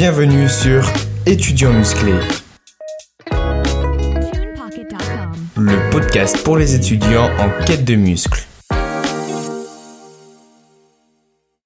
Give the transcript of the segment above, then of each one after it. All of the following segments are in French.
Bienvenue sur Étudiants musclés, le podcast pour les étudiants en quête de muscles.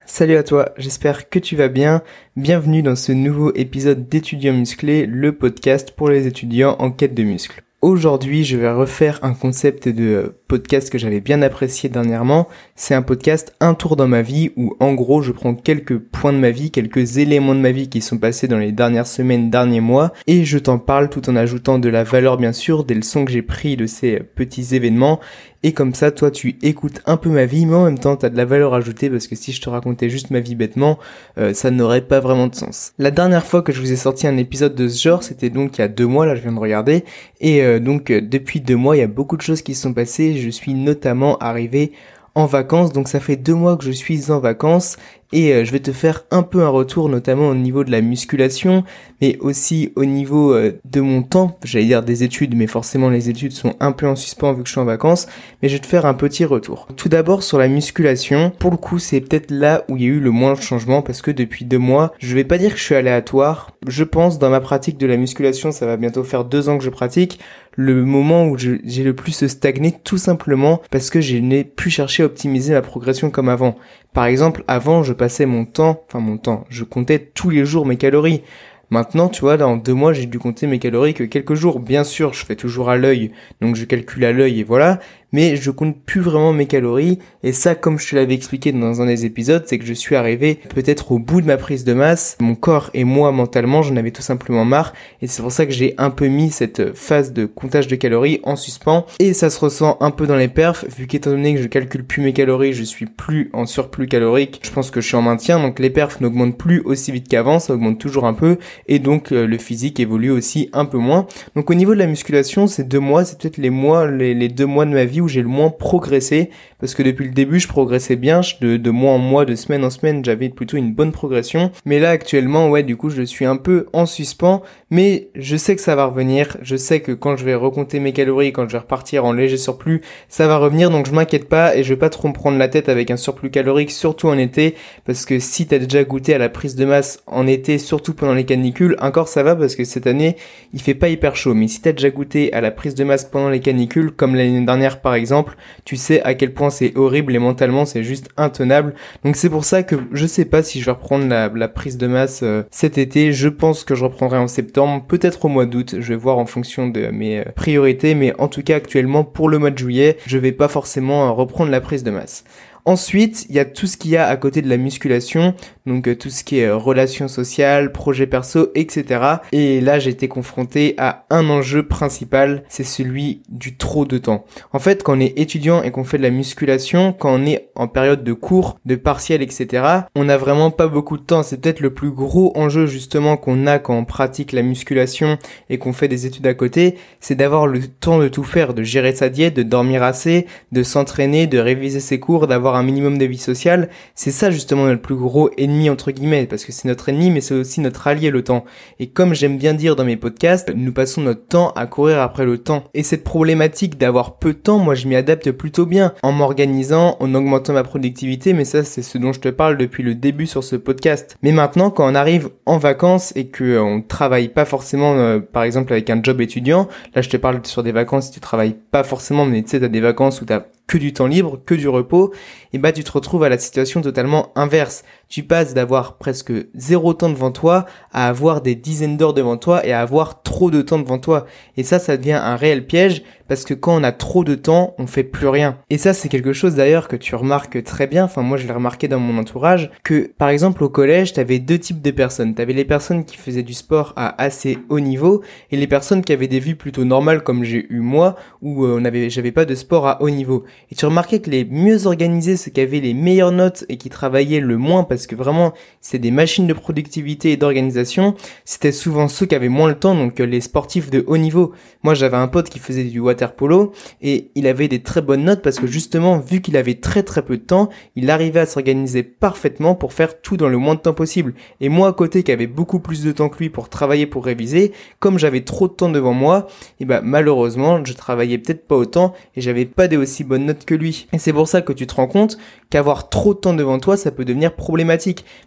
Salut à toi, j'espère que tu vas bien. Bienvenue dans ce nouveau épisode d'Étudiants musclés, le podcast pour les étudiants en quête de muscles. Aujourd'hui, je vais refaire un concept de podcast que j'avais bien apprécié dernièrement. C'est un podcast Un tour dans ma vie où en gros je prends quelques points de ma vie, quelques éléments de ma vie qui sont passés dans les dernières semaines, derniers mois et je t'en parle tout en ajoutant de la valeur bien sûr, des leçons que j'ai pris de ces petits événements et comme ça, toi, tu écoutes un peu ma vie, mais en même temps, tu as de la valeur ajoutée parce que si je te racontais juste ma vie bêtement, euh, ça n'aurait pas vraiment de sens. La dernière fois que je vous ai sorti un épisode de ce genre, c'était donc il y a deux mois, là, je viens de regarder. Et euh, donc, euh, depuis deux mois, il y a beaucoup de choses qui se sont passées. Je suis notamment arrivé en vacances, donc ça fait deux mois que je suis en vacances. Et euh, je vais te faire un peu un retour notamment au niveau de la musculation mais aussi au niveau euh, de mon temps, j'allais dire des études mais forcément les études sont un peu en suspens vu que je suis en vacances. Mais je vais te faire un petit retour. Tout d'abord sur la musculation, pour le coup c'est peut-être là où il y a eu le moins de changement parce que depuis deux mois, je vais pas dire que je suis aléatoire, je pense dans ma pratique de la musculation ça va bientôt faire deux ans que je pratique, le moment où j'ai le plus stagné tout simplement parce que je n'ai plus cherché à optimiser ma progression comme avant. Par exemple, avant, je passais mon temps, enfin mon temps, je comptais tous les jours mes calories. Maintenant, tu vois, dans deux mois, j'ai dû compter mes calories que quelques jours. Bien sûr, je fais toujours à l'œil, donc je calcule à l'œil et voilà mais je compte plus vraiment mes calories. Et ça, comme je te l'avais expliqué dans un des épisodes, c'est que je suis arrivé peut-être au bout de ma prise de masse. Mon corps et moi, mentalement, j'en avais tout simplement marre. Et c'est pour ça que j'ai un peu mis cette phase de comptage de calories en suspens. Et ça se ressent un peu dans les perfs, vu qu'étant donné que je calcule plus mes calories, je suis plus en surplus calorique. Je pense que je suis en maintien, donc les perfs n'augmentent plus aussi vite qu'avant, ça augmente toujours un peu. Et donc euh, le physique évolue aussi un peu moins. Donc au niveau de la musculation, ces deux mois, c'est peut-être les mois, les, les deux mois de ma vie j'ai le moins progressé parce que depuis le début je progressais bien de, de mois en mois de semaine en semaine j'avais plutôt une bonne progression. Mais là actuellement ouais du coup je suis un peu en suspens mais je sais que ça va revenir. Je sais que quand je vais recompter mes calories quand je vais repartir en léger surplus ça va revenir. Donc je m'inquiète pas et je vais pas trop me prendre la tête avec un surplus calorique surtout en été parce que si t'as déjà goûté à la prise de masse en été surtout pendant les canicules encore ça va parce que cette année il fait pas hyper chaud. Mais si t'as déjà goûté à la prise de masse pendant les canicules comme l'année dernière par exemple exemple, tu sais à quel point c'est horrible et mentalement c'est juste intenable. Donc c'est pour ça que je sais pas si je vais reprendre la, prise de masse euh, cet été. Je pense que je reprendrai en septembre, peut-être au mois d'août. Je vais voir en fonction de mes euh, priorités, mais en tout cas actuellement pour le mois de juillet, je vais pas forcément euh, reprendre la prise de masse. Ensuite, il y a tout ce qu'il y a à côté de la musculation, donc euh, tout ce qui est euh, relations sociales, projets perso, etc. Et là, j'ai été confronté à un enjeu principal, c'est celui du trop de temps. En fait, quand on est étudiant et qu'on fait de la musculation, quand on est en période de cours, de partiel, etc., on n'a vraiment pas beaucoup de temps. C'est peut-être le plus gros enjeu justement qu'on a quand on pratique la musculation et qu'on fait des études à côté, c'est d'avoir le temps de tout faire, de gérer sa diète, de dormir assez, de s'entraîner, de réviser ses cours, d'avoir un minimum de vie sociale, c'est ça justement notre plus gros ennemi entre guillemets, parce que c'est notre ennemi, mais c'est aussi notre allié le temps. Et comme j'aime bien dire dans mes podcasts, nous passons notre temps à courir après le temps. Et cette problématique d'avoir peu de temps, moi je m'y adapte plutôt bien, en m'organisant, en augmentant ma productivité, mais ça c'est ce dont je te parle depuis le début sur ce podcast. Mais maintenant, quand on arrive en vacances et que euh, on travaille pas forcément, euh, par exemple avec un job étudiant, là je te parle sur des vacances tu travailles pas forcément, mais tu sais t'as des vacances où t'as que du temps libre, que du repos, et bah tu te retrouves à la situation totalement inverse. Tu passes d'avoir presque zéro temps devant toi à avoir des dizaines d'heures devant toi et à avoir trop de temps devant toi. Et ça, ça devient un réel piège parce que quand on a trop de temps, on fait plus rien. Et ça, c'est quelque chose d'ailleurs que tu remarques très bien. Enfin, moi, je l'ai remarqué dans mon entourage que, par exemple, au collège, t'avais deux types de personnes. T'avais les personnes qui faisaient du sport à assez haut niveau et les personnes qui avaient des vies plutôt normales comme j'ai eu moi où euh, on avait, j'avais pas de sport à haut niveau. Et tu remarquais que les mieux organisés, ceux qui avaient les meilleures notes et qui travaillaient le moins parce que vraiment c'est des machines de productivité et d'organisation, c'était souvent ceux qui avaient moins le temps, donc euh, les sportifs de haut niveau. Moi j'avais un pote qui faisait du water polo et il avait des très bonnes notes parce que justement vu qu'il avait très très peu de temps, il arrivait à s'organiser parfaitement pour faire tout dans le moins de temps possible. Et moi à côté qui avait beaucoup plus de temps que lui pour travailler, pour réviser, comme j'avais trop de temps devant moi, et bah malheureusement je travaillais peut-être pas autant et j'avais pas des aussi bonnes notes que lui. Et c'est pour ça que tu te rends compte qu'avoir trop de temps devant toi, ça peut devenir problématique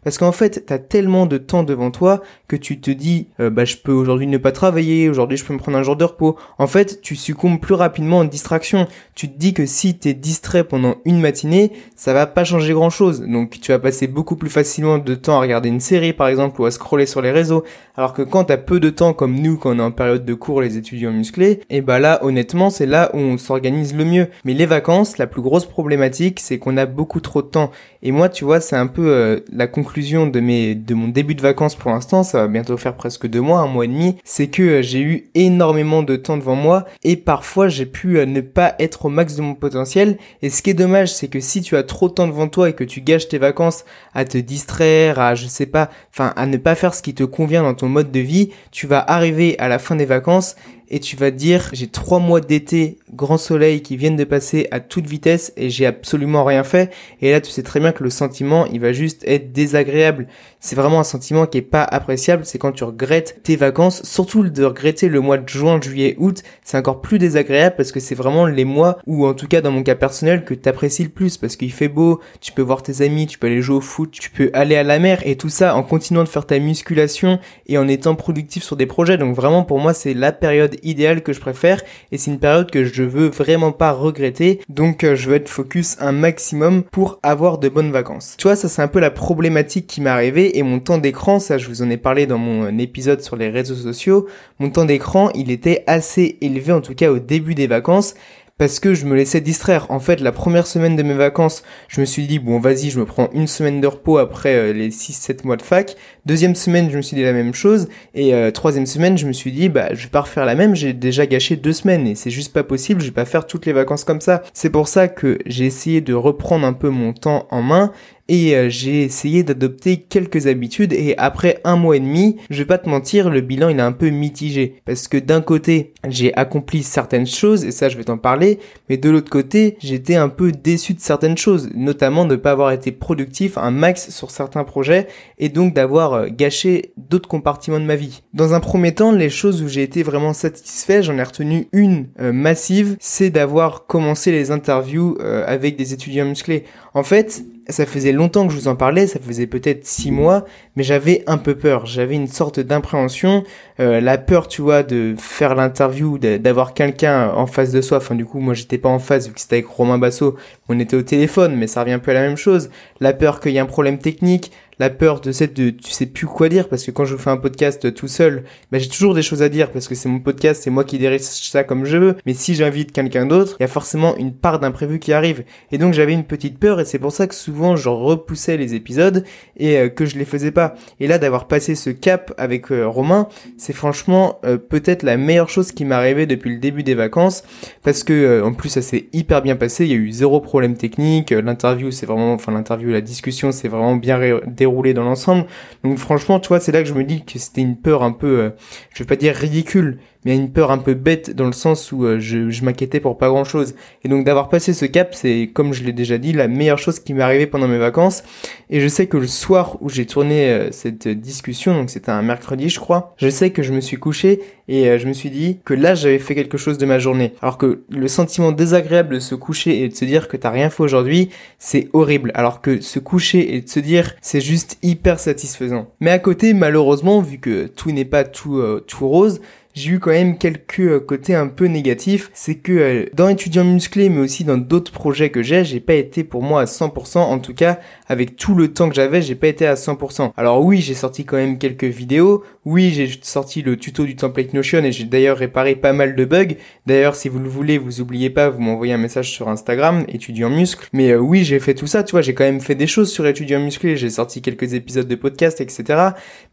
parce qu'en fait, t'as tellement de temps devant toi que tu te dis, euh, bah je peux aujourd'hui ne pas travailler, aujourd'hui je peux me prendre un jour de repos. En fait, tu succombes plus rapidement en distraction. Tu te dis que si t'es distrait pendant une matinée, ça va pas changer grand chose. Donc tu vas passer beaucoup plus facilement de temps à regarder une série par exemple ou à scroller sur les réseaux. Alors que quand t'as peu de temps comme nous quand on est en période de cours les étudiants musclés, et bah là honnêtement c'est là où on s'organise le mieux. Mais les vacances, la plus grosse problématique c'est qu'on a beaucoup trop de temps. Et moi tu vois c'est un peu euh, la conclusion de mes de mon début de vacances pour l'instant, ça va bientôt faire presque deux mois, un mois et demi, c'est que euh, j'ai eu énormément de temps devant moi et parfois j'ai pu euh, ne pas être au max de mon potentiel. Et ce qui est dommage c'est que si tu as trop de temps devant toi et que tu gâches tes vacances à te distraire, à je sais pas, enfin à ne pas faire ce qui te convient dans ton mode de vie, tu vas arriver à la fin des vacances et tu vas dire j'ai trois mois d'été grand soleil qui viennent de passer à toute vitesse et j'ai absolument rien fait. Et là tu sais très bien que le sentiment il va juste être désagréable. C'est vraiment un sentiment qui est pas appréciable. C'est quand tu regrettes tes vacances. Surtout de regretter le mois de juin juillet août c'est encore plus désagréable parce que c'est vraiment les mois ou en tout cas dans mon cas personnel que t'apprécies le plus. Parce qu'il fait beau tu peux voir tes amis tu peux aller jouer au foot tu peux aller à la mer. Et tout ça en continuant de faire ta musculation et en étant productif sur des projets. Donc vraiment pour moi c'est la période idéal que je préfère et c'est une période que je veux vraiment pas regretter. Donc euh, je veux être focus un maximum pour avoir de bonnes vacances. Tu vois, ça c'est un peu la problématique qui m'est arrivée et mon temps d'écran, ça je vous en ai parlé dans mon euh, épisode sur les réseaux sociaux, mon temps d'écran, il était assez élevé en tout cas au début des vacances parce que je me laissais distraire. En fait, la première semaine de mes vacances, je me suis dit, bon, vas-y, je me prends une semaine de repos après euh, les 6-7 mois de fac. Deuxième semaine, je me suis dit la même chose. Et euh, troisième semaine, je me suis dit, bah, je vais pas refaire la même, j'ai déjà gâché deux semaines et c'est juste pas possible, je vais pas faire toutes les vacances comme ça. C'est pour ça que j'ai essayé de reprendre un peu mon temps en main et euh, j'ai essayé d'adopter quelques habitudes et après un mois et demi, je vais pas te mentir, le bilan il est un peu mitigé parce que d'un côté, j'ai accompli certaines choses et ça je vais t'en parler, mais de l'autre côté, j'étais un peu déçu de certaines choses, notamment de ne pas avoir été productif un max sur certains projets et donc d'avoir euh, gâché d'autres compartiments de ma vie. Dans un premier temps, les choses où j'ai été vraiment satisfait, j'en ai retenu une euh, massive, c'est d'avoir commencé les interviews avec des étudiants musclés. En fait, ça faisait longtemps que je vous en parlais, ça faisait peut-être six mois, mais j'avais un peu peur. J'avais une sorte d'impréhension, euh, la peur, tu vois, de faire l'interview, d'avoir quelqu'un en face de soi. Enfin, du coup, moi, j'étais pas en face vu que c'était avec Romain Basso. On était au téléphone, mais ça revient un peu à la même chose. La peur qu'il y ait un problème technique, la peur de cette de tu sais plus quoi dire parce que quand je fais un podcast tout seul, bah, j'ai toujours des choses à dire parce que c'est mon podcast, c'est moi qui dirige ça comme je veux. Mais si j'invite quelqu'un d'autre, il y a forcément une part d'imprévu qui arrive. Et donc j'avais une petite peur et c'est pour ça que souvent je repoussais les épisodes et euh, que je les faisais pas. Et là d'avoir passé ce cap avec euh, Romain, c'est franchement euh, peut-être la meilleure chose qui m'est arrivée depuis le début des vacances parce que en plus ça s'est hyper bien passé, il y a eu zéro problème technique, l'interview c'est vraiment enfin l'interview la discussion c'est vraiment bien déroulé dans l'ensemble. Donc franchement, tu vois, c'est là que je me dis que c'était une peur un peu euh, je vais pas dire ridicule, mais une peur un peu bête dans le sens où euh, je, je m'inquiétais pour pas grand chose. Et donc d'avoir passé ce cap, c'est comme je l'ai déjà dit, la meilleure chose qui m'est arrivée pendant mes vacances. Et je sais que le soir où j'ai tourné euh, cette discussion, donc c'était un mercredi je crois, je sais que je me suis couché et euh, je me suis dit que là j'avais fait quelque chose de ma journée. Alors que le sentiment désagréable de se coucher et de se dire que t'as rien fait aujourd'hui, c'est horrible. Alors que se coucher et de se dire c'est juste hyper satisfaisant. Mais à côté, malheureusement, vu que tout n'est pas tout, tout rose, j'ai eu quand même quelques euh, côtés un peu négatifs. C'est que euh, dans étudiants musclés, mais aussi dans d'autres projets que j'ai, j'ai pas été pour moi à 100%. En tout cas, avec tout le temps que j'avais, j'ai pas été à 100%. Alors oui, j'ai sorti quand même quelques vidéos. Oui, j'ai sorti le tuto du template Notion et j'ai d'ailleurs réparé pas mal de bugs. D'ailleurs, si vous le voulez, vous oubliez pas, vous m'envoyez un message sur Instagram, étudiant muscle. Mais euh, oui, j'ai fait tout ça, tu vois, j'ai quand même fait des choses sur étudiant musclé. J'ai sorti quelques épisodes de podcast, etc.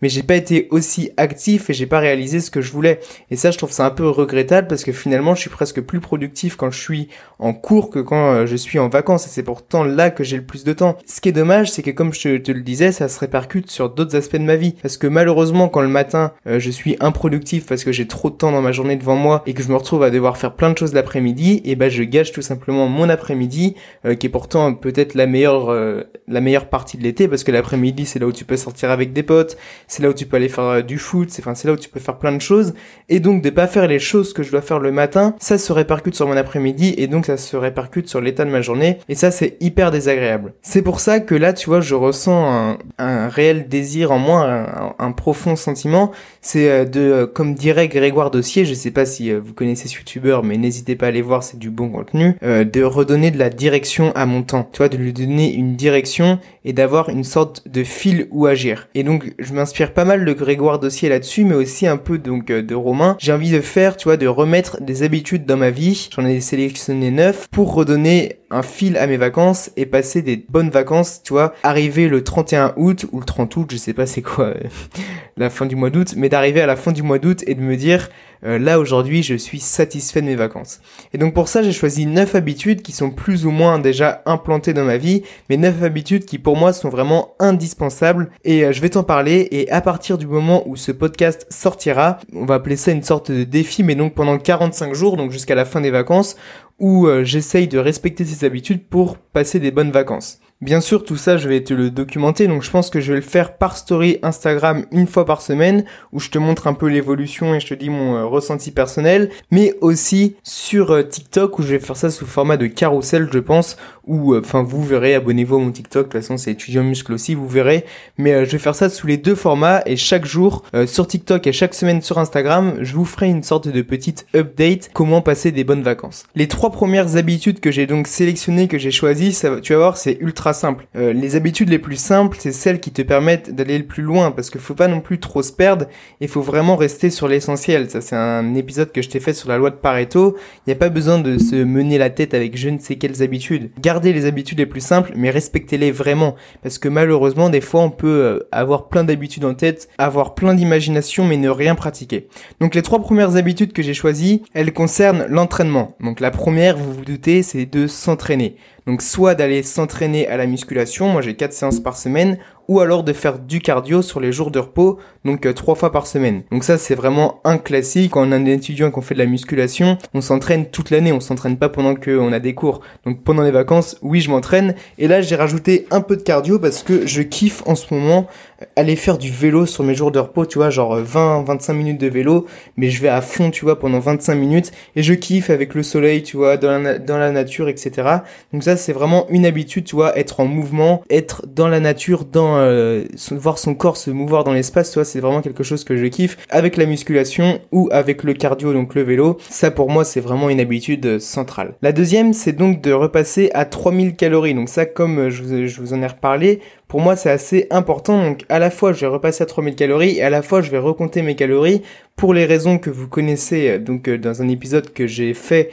Mais j'ai pas été aussi actif et j'ai pas réalisé ce que je voulais. Et ça, je trouve ça un peu regrettable parce que finalement, je suis presque plus productif quand je suis en cours que quand euh, je suis en vacances. Et c'est pourtant là que j'ai le plus de temps. Ce qui est dommage, c'est que comme je te le disais, ça se répercute sur d'autres aspects de ma vie. Parce que malheureusement, quand le matin, euh, je suis improductif parce que j'ai trop de temps dans ma journée devant moi et que je me retrouve à devoir faire plein de choses l'après-midi, et ben je gâche tout simplement mon après-midi, euh, qui est pourtant peut-être la meilleure la meilleure partie de l'été parce que l'après-midi, c'est là où tu peux sortir avec des potes, c'est là où tu peux aller faire du foot, c'est enfin c'est là où tu peux faire plein de choses et donc de pas faire les choses que je dois faire le matin, ça se répercute sur mon après-midi et donc ça se répercute sur l'état de ma journée et ça c'est hyper désagréable. C'est pour ça que là, tu vois, je ressens un, un réel désir en moi, un, un profond sentiment. C'est euh, de, euh, comme dirait Grégoire Dossier, je sais pas si euh, vous connaissez ce youtubeur, mais n'hésitez pas à aller voir, c'est du bon contenu, de redonner de la direction à mon temps. Tu vois, de lui donner une direction et d'avoir une sorte de fil où agir. Et donc, je m'inspire pas mal de Grégoire Dossier là-dessus, mais aussi un peu donc de. J'ai envie de faire, tu vois, de remettre des habitudes dans ma vie. J'en ai sélectionné neuf pour redonner un fil à mes vacances et passer des bonnes vacances, tu vois, arriver le 31 août ou le 30 août, je sais pas c'est quoi euh, la fin du mois d'août, mais d'arriver à la fin du mois d'août et de me dire euh, là aujourd'hui je suis satisfait de mes vacances. Et donc pour ça j'ai choisi 9 habitudes qui sont plus ou moins déjà implantées dans ma vie, mais 9 habitudes qui pour moi sont vraiment indispensables et euh, je vais t'en parler et à partir du moment où ce podcast sortira, on va appeler ça une sorte de défi mais donc pendant 45 jours, donc jusqu'à la fin des vacances, où euh, j'essaye de respecter ces habitudes pour passer des bonnes vacances. Bien sûr, tout ça, je vais te le documenter, donc je pense que je vais le faire par story Instagram une fois par semaine, où je te montre un peu l'évolution et je te dis mon euh, ressenti personnel, mais aussi sur euh, TikTok, où je vais faire ça sous format de carrousel, je pense, où, euh, enfin, vous verrez, abonnez-vous à mon TikTok, de toute façon, c'est étudiant muscle aussi, vous verrez, mais je vais faire ça sous les deux formats, et chaque jour, sur TikTok et chaque semaine sur Instagram, je vous ferai une sorte de petite update, comment passer des bonnes vacances. Les trois premières habitudes que j'ai donc sélectionnées, que j'ai choisies, ça, tu vas voir, c'est ultra Euh, les habitudes les plus simples, c'est celles qui te permettent d'aller le plus loin, parce qu'il faut pas non plus trop se perdre, il faut vraiment rester sur l'essentiel. Ça, c'est un épisode que je t'ai fait sur la loi de Pareto. Il n'y a pas besoin de se mener la tête avec je ne sais quelles habitudes. Gardez les habitudes les plus simples, mais respectez-les vraiment, parce que malheureusement, des fois, on peut euh, avoir plein d'habitudes en tête, avoir plein d'imagination, mais ne rien pratiquer. Donc les trois premières habitudes que j'ai choisies, elles concernent l'entraînement. Donc la première, vous vous doutez, c'est de s'entraîner. Donc soit d'aller s'entraîner à la musculation, moi j'ai 4 séances par semaine, ou alors de faire du cardio sur les jours de repos, donc euh, trois fois par semaine. Donc ça c'est vraiment un classique. Quand on a un étudiant qu'on fait de la musculation, on s'entraîne toute l'année, on s'entraîne pas pendant qu'on a des cours. Donc pendant les vacances, oui je m'entraîne. Et là j'ai rajouté un peu de cardio parce que je kiffe en ce moment aller faire du vélo sur mes jours de repos, tu vois, genre 20-25 euh, minutes de vélo, mais je vais à fond, tu vois, pendant 25 minutes et je kiffe avec le soleil, tu vois, dans la, dans la nature, etc. Donc ça c'est vraiment une habitude, tu vois, être en mouvement, être dans la nature, dans euh, voir son corps se mouvoir dans l'espace, toi, c'est vraiment quelque chose que je kiffe. Avec la musculation ou avec le cardio, donc le vélo, ça pour moi c'est vraiment une habitude euh, centrale. La deuxième, c'est donc de repasser à 3000 calories. Donc ça, comme euh, je vous, en ai reparlé, pour moi c'est assez important. Donc à la fois je vais repasser à 3000 calories et à la fois je vais recompter mes calories pour les raisons que vous connaissez donc dans un épisode que j'ai fait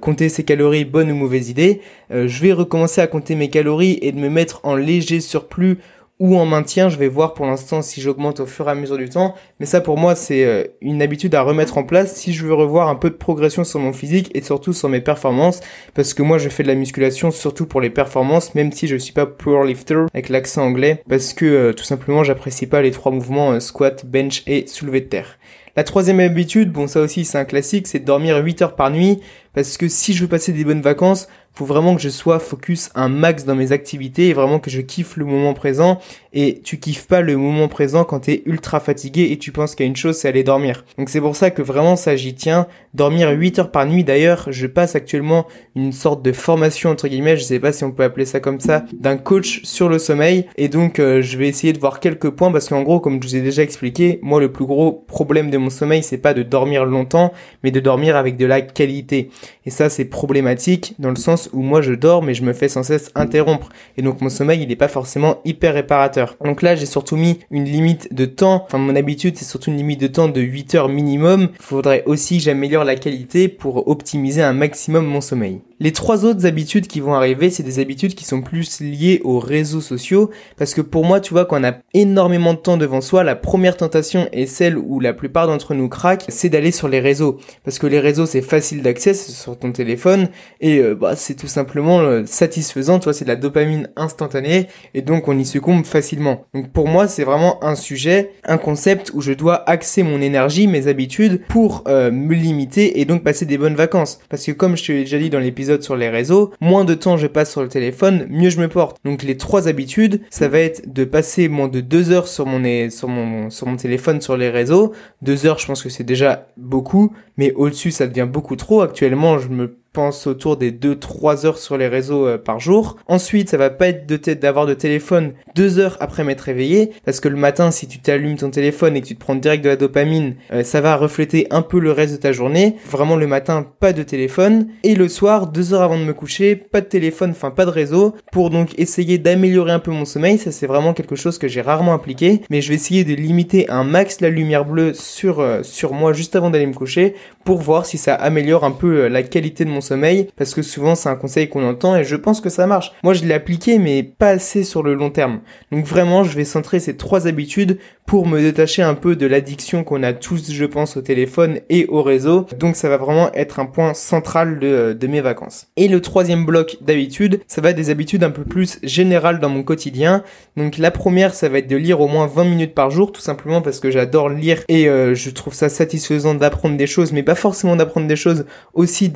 compter ses calories, bonne ou mauvaise idée. je vais recommencer à compter mes calories et de me mettre en léger surplus ou en maintien. Je vais voir pour l'instant si j'augmente au fur et à mesure du temps. Mais ça pour moi c'est euh, une habitude à remettre en place si je veux revoir un peu de progression sur mon physique et surtout sur mes performances. Parce que moi je fais de la musculation surtout pour les performances même si je suis pas power lifter avec l'accent anglais. Parce que euh, tout simplement j'apprécie pas les trois mouvements euh, squat, bench et soulevé de terre. La troisième habitude, bon ça aussi c'est un classique, c'est de dormir 8 heures par nuit parce que si je veux passer des bonnes vacances, faut vraiment que je sois focus un max dans mes activités et vraiment que je kiffe le moment présent et tu kiffes pas le moment présent quand t'es ultra fatigué et tu penses a une chose c'est aller dormir. Donc c'est pour ça que vraiment ça j'y tiens. Dormir 8 heures par nuit d'ailleurs, je passe actuellement une sorte de formation entre guillemets, je sais pas si on peut appeler ça comme ça, d'un coach sur le sommeil et donc euh, je vais essayer de voir quelques points parce qu'en gros comme je vous ai déjà expliqué, moi le plus gros problème de mon sommeil c'est pas de dormir longtemps mais de dormir avec de la qualité. Et ça, c'est problématique dans le sens où moi, je dors, mais je me fais sans cesse interrompre. Et donc, mon sommeil, il n'est pas forcément hyper réparateur. Donc là, j'ai surtout mis une limite de temps. Enfin, mon habitude, c'est surtout une limite de temps de 8 heures minimum. Il faudrait aussi que j'améliore la qualité pour optimiser un maximum mon sommeil. Les trois autres habitudes qui vont arriver, c'est des habitudes qui sont plus liées aux réseaux sociaux. Parce que pour moi, tu vois, quand on a énormément de temps devant soi, la première tentation est celle où la plupart d'entre nous craquent, c'est d'aller sur les réseaux. Parce que les réseaux, c'est facile d'accès sur ton téléphone et euh, bah, c'est tout simplement euh, satisfaisant. Tu vois, c'est de la dopamine instantanée et donc on y succombe facilement. Donc pour moi, c'est vraiment un sujet, un concept où je dois axer mon énergie, mes habitudes pour euh, me limiter et donc passer des bonnes vacances. Parce que comme je te l'ai déjà dit dans l'épisode sur les réseaux, moins de temps je passe sur le téléphone, mieux je me porte. Donc les trois habitudes, ça va être de passer moins de deux heures sur mon, sur mon, sur mon téléphone sur les réseaux. Deux heures, je pense que c'est déjà beaucoup, mais au-dessus, ça devient beaucoup trop. Actuellement, je me pense autour des 2-3 heures sur les réseaux euh, par jour. Ensuite, ça va pas être de d'avoir de téléphone 2 heures après m'être réveillé, parce que le matin, si tu t'allumes ton téléphone et que tu te prends direct de la dopamine, euh, ça va refléter un peu le reste de ta journée. Vraiment le matin, pas de téléphone. Et le soir, 2 heures avant de me coucher, pas de téléphone, enfin pas de réseau, pour donc essayer d'améliorer un peu mon sommeil. Ça c'est vraiment quelque chose que j'ai rarement appliqué, mais je vais essayer de limiter un max la lumière bleue sur, euh, sur moi juste avant d'aller me coucher pour voir si ça améliore un peu la qualité de mon sommeil parce que souvent c'est un conseil qu'on entend et je pense que ça marche. Moi je l'ai appliqué mais pas assez sur le long terme. Donc vraiment je vais centrer ces trois habitudes pour me détacher un peu de l'addiction qu'on a tous je pense au téléphone et au réseau. Donc ça va vraiment être un point central de, de mes vacances. Et le troisième bloc d'habitudes, ça va être des habitudes un peu plus générales dans mon quotidien. Donc la première ça va être de lire au moins 20 minutes par jour tout simplement parce que j'adore lire et euh, je trouve ça satisfaisant d'apprendre des choses mais pas forcément d'apprendre des choses aussi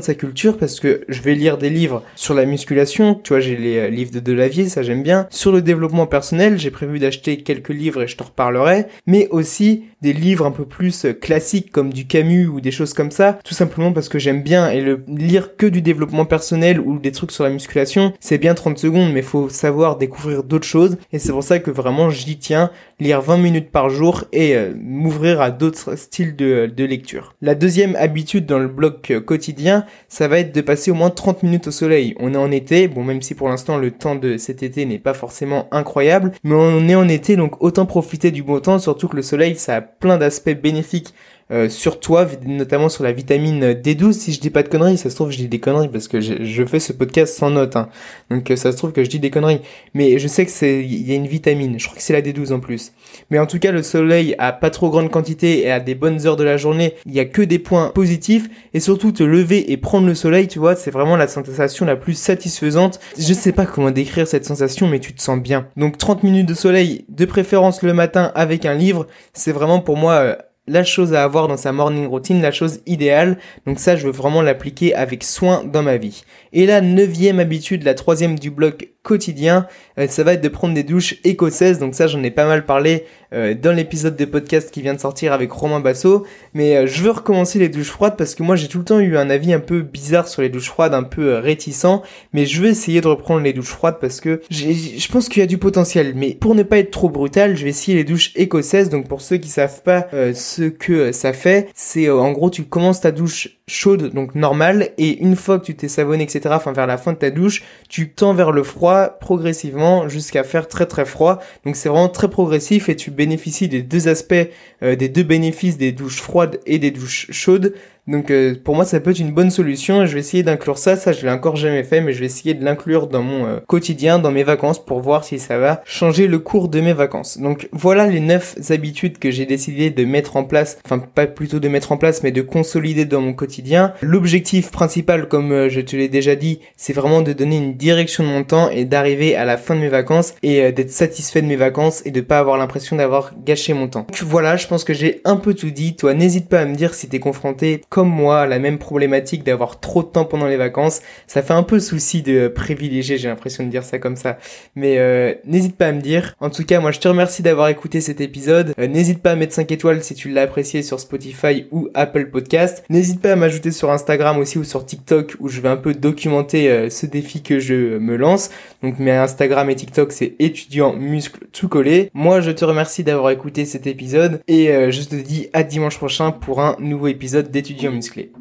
d'étendre sa culture parce que je vais lire des livres sur la musculation, tu vois, j'ai les euh, livres de Delavier, ça j'aime bien. Sur le développement personnel, j'ai prévu d'acheter quelques livres et je te reparlerai, mais aussi des livres un peu plus euh, classiques comme du Camus ou des choses comme ça, tout simplement parce que j'aime bien et le lire que du développement personnel ou des trucs sur la musculation, c'est bien 30 secondes mais faut savoir découvrir d'autres choses et c'est pour ça que vraiment j'y tiens, lire 20 minutes par jour et euh, m'ouvrir à d'autres styles de, de lecture. La deuxième habitude dans le bloc quotidien, ça va être de passer au moins 30 minutes au soleil. On est en été, bon même si pour l'instant le temps de cet été n'est pas forcément incroyable, mais on est en été donc autant profiter du bon temps, surtout que le soleil ça a plein d'aspects bénéfiques euh, sur toi, notamment sur la vitamine D12. Si je dis pas de conneries, ça se trouve je dis des conneries parce que je, fais ce podcast sans notes. Hein. Donc euh, ça se trouve que je dis des conneries. Mais je sais que c'est il y a une vitamine. Je crois que c'est la D12 en plus. Mais en tout cas, le soleil a pas trop grande quantité et à des bonnes heures de la journée, il y a que des points positifs. Et surtout te lever et prendre le soleil, tu vois, c'est vraiment la sensation la plus satisfaisante. Je sais pas comment décrire cette sensation, mais tu te sens bien. Donc 30 minutes de soleil, de préférence le matin avec un livre, c'est vraiment pour moi euh, la chose à avoir dans sa morning routine, la chose idéale. Donc ça, je veux vraiment l'appliquer avec soin dans ma vie. Et la neuvième habitude, la troisième du bloc quotidien, euh, ça va être de prendre des douches écossaises. Donc ça, j'en ai pas mal parlé euh, dans l'épisode de podcast qui vient de sortir avec Romain Basso. Mais euh, je veux recommencer les douches froides parce que moi, j'ai tout le temps eu un avis un peu bizarre sur les douches froides, un peu réticent. Mais je veux essayer de reprendre les douches froides parce que je pense qu'il y a du potentiel. Mais pour ne pas être trop brutal, je vais essayer les douches écossaises. Donc pour ceux qui savent pas ce que ça fait, c'est en gros, tu commences ta douche chaude, donc normale, et une fois que tu t'es savonné, etc., enfin vers la fin de ta douche, tu tends vers le froid progressivement jusqu'à faire très très froid. Donc c'est vraiment très progressif et tu bénéficies des deux aspects, euh, des deux bénéfices des douches froides et des douches chaudes. Donc euh, pour moi ça peut être une bonne solution je vais essayer d'inclure ça, ça je l'ai encore jamais fait mais je vais essayer de l'inclure dans mon euh, quotidien, dans mes vacances pour voir si ça va changer le cours de mes vacances. Donc voilà les neuf habitudes que j'ai décidé de mettre en place, enfin pas plutôt de mettre en place mais de consolider dans mon quotidien. L'objectif principal comme euh, je te l'ai déjà dit c'est vraiment de donner une direction de mon temps et d'arriver à la fin de mes vacances et d'être satisfait de mes vacances et de pas avoir l'impression d'avoir gâché mon temps. Donc voilà je pense que j'ai un peu tout dit, toi n'hésite pas à me dire si t'es confronté comme moi la même problématique d'avoir trop de temps pendant les vacances. Ça fait un peu souci de privilégier, j'ai l'impression de dire ça comme ça. Mais euh, n'hésite pas à me dire. En tout cas, moi je te remercie d'avoir écouté cet épisode. Euh, n'hésite pas à mettre 5 étoiles si tu l'as apprécié sur Spotify ou Apple Podcast. N'hésite pas à m'ajouter sur Instagram aussi ou sur TikTok où je vais un peu documenter euh, ce défi que je me lance. Donc mes Instagram et TikTok c'est étudiant muscle tout collé. Moi je te remercie d'avoir écouté cet épisode et je te dis à dimanche prochain pour un nouveau épisode d'étudiant musclé.